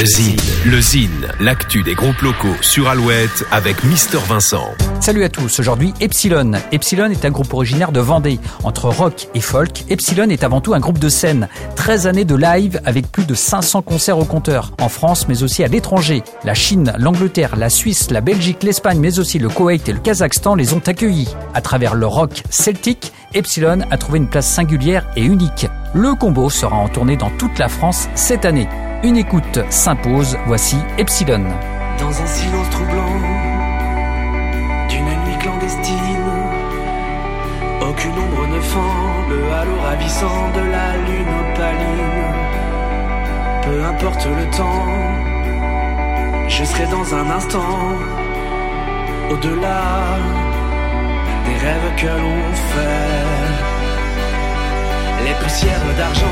Le Zine, le Zine, l'actu des groupes locaux sur Alouette avec Mister Vincent. Salut à tous, aujourd'hui Epsilon. Epsilon est un groupe originaire de Vendée. Entre rock et folk, Epsilon est avant tout un groupe de scène. 13 années de live avec plus de 500 concerts au compteur, en France mais aussi à l'étranger. La Chine, l'Angleterre, la Suisse, la Belgique, l'Espagne mais aussi le Koweït et le Kazakhstan les ont accueillis. À travers le rock celtique, Epsilon a trouvé une place singulière et unique. Le combo sera en tournée dans toute la France cette année. Une écoute s'impose, voici Epsilon. Dans un silence troublant d'une nuit clandestine, aucune ombre ne fend le halo ravissant de la lune opaline. Peu importe le temps, je serai dans un instant au-delà des rêves que l'on fait. Les poussières d'argent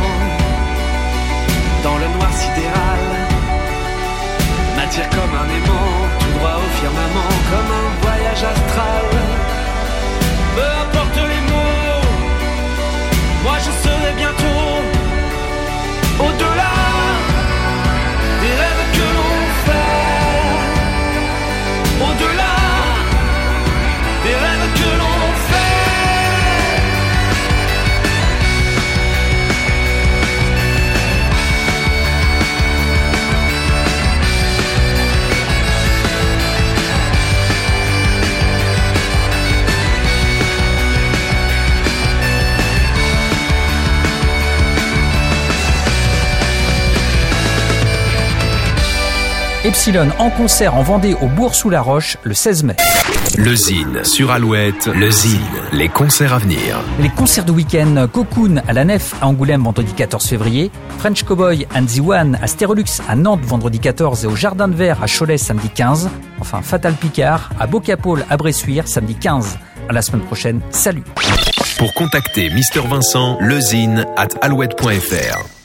Epsilon en concert en Vendée au Bourg-sous-la-Roche le 16 mai. Le Zine sur Alouette, le Zine, les concerts à venir. Les concerts de week-end Cocoon à la Nef à Angoulême vendredi 14 février, French Cowboy and the One à Stérolux à Nantes vendredi 14 et au Jardin de Verre à Cholet samedi 15, enfin Fatal Picard à Bocapole à Bressuire samedi 15. À la semaine prochaine, salut Pour contacter Mister Vincent, lezine at alouette.fr.